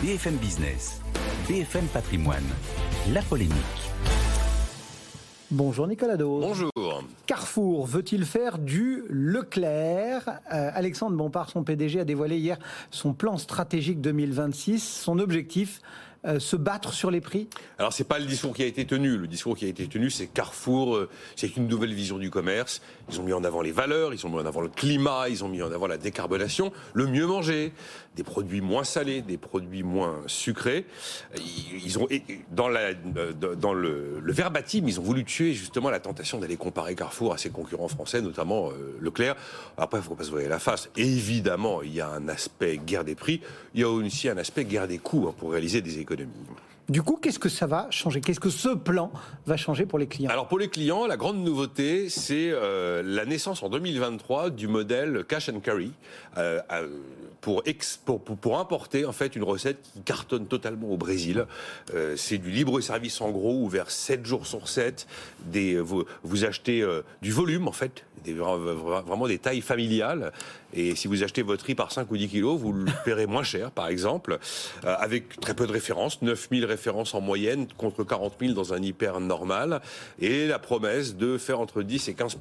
BFM Business, BFM Patrimoine, la polémique. Bonjour Nicolas Dos. Bonjour. Carrefour veut-il faire du Leclerc? Euh, Alexandre Bompard, son PDG, a dévoilé hier son plan stratégique 2026. Son objectif, euh, se battre sur les prix? Alors c'est pas le discours qui a été tenu. Le discours qui a été tenu, c'est Carrefour, euh, c'est une nouvelle vision du commerce. Ils ont mis en avant les valeurs, ils ont mis en avant le climat, ils ont mis en avant la décarbonation, le mieux manger, des produits moins salés, des produits moins sucrés. Ils ont dans, le, verbatim, ils ont voulu tuer justement la tentation d'aller comparer Carrefour à ses concurrents français, notamment euh, Leclerc. Après, il faut pas se voir la face. évidemment, il y a un aspect guerre des prix. Il y a aussi un aspect guerre des coûts hein, pour réaliser des économies. Du coup, qu'est-ce que ça va changer? Qu'est-ce que ce plan va changer pour les clients? Alors pour les clients, la grande nouveauté, c'est euh, la naissance en 2023 du modèle cash and carry euh, pour, pour, pour, importer en fait une recette qui cartonne totalement au Brésil. Euh, c'est du libre service en gros ouvert 7 jours sur 7. Des, vous, vous achetez du volume en fait, des, vraiment des tailles familiales. Et si vous achetez votre riz par 5 ou 10 kilos, vous le paierez moins cher, par exemple, euh, avec très peu de références, 9000 références en moyenne contre 40 000 dans un hyper normal, et la promesse de faire entre 10 et 15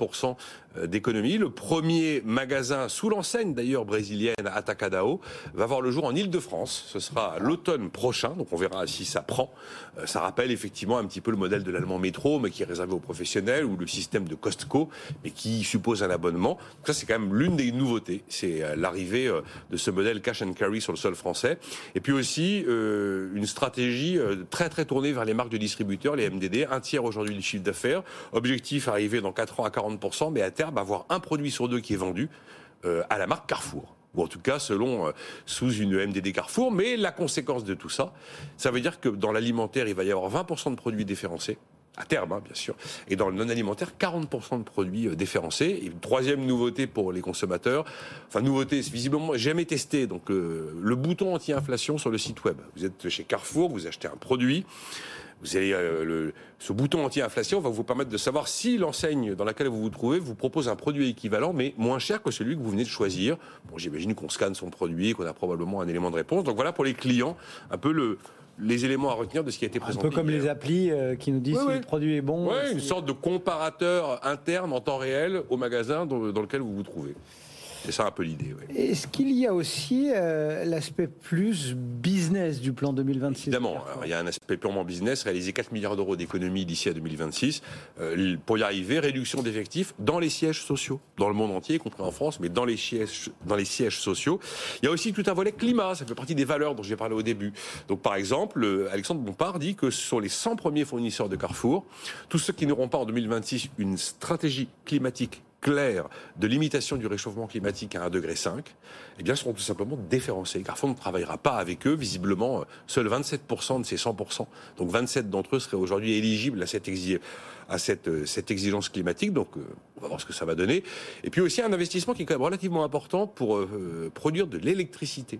euh, d'économie. Le premier magasin sous l'enseigne d'ailleurs brésilienne Atacadao va voir le jour en Ile-de-France. Ce sera l'automne prochain, donc on verra si ça prend. Euh, ça rappelle effectivement un petit peu le modèle de l'allemand métro, mais qui est réservé aux professionnels, ou le système de Costco, mais qui suppose un abonnement. Ça c'est quand même l'une des nouveautés c'est euh, l'arrivée euh, de ce modèle cash and carry sur le sol français. Et puis aussi euh, une stratégie très très tournée vers les marques de distributeurs, les MDD, un tiers aujourd'hui du chiffre d'affaires. Objectif arriver dans 4 ans à 40%, mais à terme avoir un produit sur deux qui est vendu à la marque Carrefour ou en tout cas selon sous une MDD Carrefour. Mais la conséquence de tout ça, ça veut dire que dans l'alimentaire, il va y avoir 20% de produits différencés à terme, hein, bien sûr. Et dans le non-alimentaire, 40% de produits euh, déférencés. Et troisième nouveauté pour les consommateurs, enfin nouveauté, visiblement jamais testé, donc euh, le bouton anti-inflation sur le site web. Vous êtes chez Carrefour, vous achetez un produit, vous avez euh, le, ce bouton anti-inflation va vous permettre de savoir si l'enseigne dans laquelle vous vous trouvez vous propose un produit équivalent, mais moins cher que celui que vous venez de choisir. Bon, j'imagine qu'on scanne son produit, qu'on a probablement un élément de réponse. Donc voilà pour les clients, un peu le, les éléments à retenir de ce qui a été présenté. Un peu comme les applis euh, qui nous disent si le produit est bon. Oui, une sorte de comparateur interne en temps réel au magasin dans lequel vous vous trouvez. C'est ça un peu l'idée. Est-ce qu'il y a aussi euh, l'aspect plus business du plan 2026 Évidemment, il y a un aspect purement business, réaliser 4 milliards d'euros d'économies d'ici à 2026. Euh, pour y arriver, réduction d'effectifs dans les sièges sociaux, dans le monde entier, y compris en France, mais dans les sièges, dans les sièges sociaux. Il y a aussi tout un volet climat, ça fait partie des valeurs dont j'ai parlé au début. Donc par exemple, euh, Alexandre Bompard dit que sur les 100 premiers fournisseurs de Carrefour, tous ceux qui n'auront pas en 2026 une stratégie climatique clair de limitation du réchauffement climatique à 1,5 degré, eh bien, seront tout simplement déférencés. Carrefour ne travaillera pas avec eux. Visiblement, seuls 27% de ces 100%, donc 27 d'entre eux seraient aujourd'hui éligibles à cette, cette exigence climatique. Donc, euh, on va voir ce que ça va donner. Et puis aussi un investissement qui est quand même relativement important pour euh, produire de l'électricité.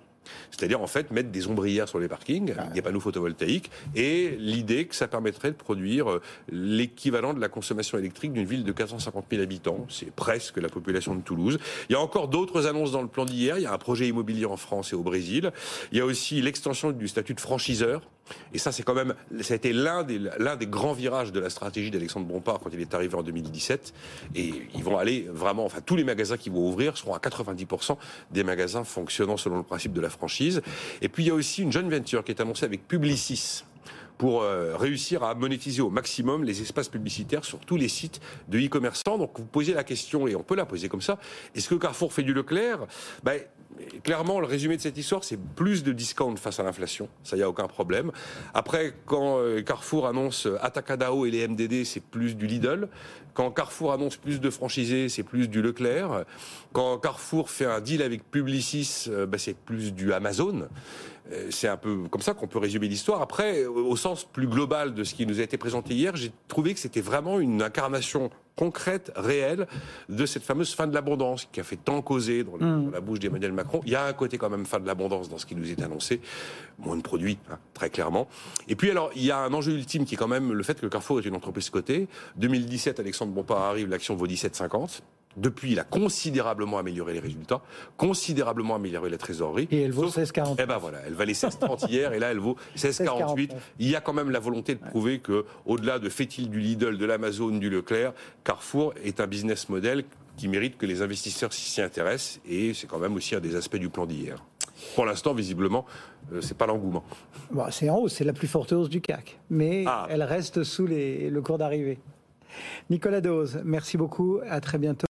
C'est-à-dire en fait mettre des ombrières sur les parkings, des panneaux photovoltaïques, et l'idée que ça permettrait de produire euh, l'équivalent de la consommation électrique d'une ville de 450 000 habitants. C'est presque la population de Toulouse. Il y a encore d'autres annonces dans le plan d'hier. Il y a un projet immobilier en France et au Brésil. Il y a aussi l'extension du statut de franchiseur. Et ça, c'est quand même, ça a été l'un des, l'un des grands virages de la stratégie d'Alexandre Bompard quand il est arrivé en 2017. Et ils vont aller vraiment, enfin, tous les magasins qui vont ouvrir seront à 90% des magasins fonctionnant selon le principe de la franchise. Et puis il y a aussi une joint venture qui est annoncée avec Publicis pour euh, réussir à monétiser au maximum les espaces publicitaires sur tous les sites de e-commerçants. Donc vous posez la question, et on peut la poser comme ça, est-ce que Carrefour fait du Leclerc? Ben, Clairement, le résumé de cette histoire, c'est plus de discount face à l'inflation. Ça, il n'y a aucun problème. Après, quand euh, Carrefour annonce Atacadao et les MDD, c'est plus du Lidl. Quand Carrefour annonce plus de franchisés, c'est plus du Leclerc. Quand Carrefour fait un deal avec Publicis, euh, ben, c'est plus du Amazon. Euh, c'est un peu comme ça qu'on peut résumer l'histoire. Après, au sens plus global de ce qui nous a été présenté hier, j'ai trouvé que c'était vraiment une incarnation concrète, réelle, de cette fameuse fin de l'abondance qui a fait tant causer dans, mm. la bouche d'Emmanuel Macron. Il y a un côté quand même fin de l'abondance dans ce qui nous est annoncé, moins de produits, hein, très clairement. Et puis alors, il y a un enjeu ultime qui est quand même le fait que Carrefour est une entreprise cotée. 2017, Alexandre Bompard arrive, l'action vaut 17,50. Depuis, il a considérablement amélioré les résultats, considérablement amélioré la trésorerie. Et elle vaut 16,48. Eh ben voilà, elle valait 16,30 hier et là elle vaut 16,48. Il y a quand même la volonté de prouver que, au-delà de fait-il du Lidl, de l'Amazon, du Leclerc, Carrefour est un business model qui mérite que les investisseurs s'y intéressent et c'est quand même aussi un des aspects du plan d'hier. Pour l'instant, visiblement, euh, c'est pas l'engouement. Bon, c'est en hausse, c'est la plus forte hausse du CAC, mais Ah. elle reste sous les- le cours d'arrivée. Nicolas Dose, merci beaucoup, à très bientôt.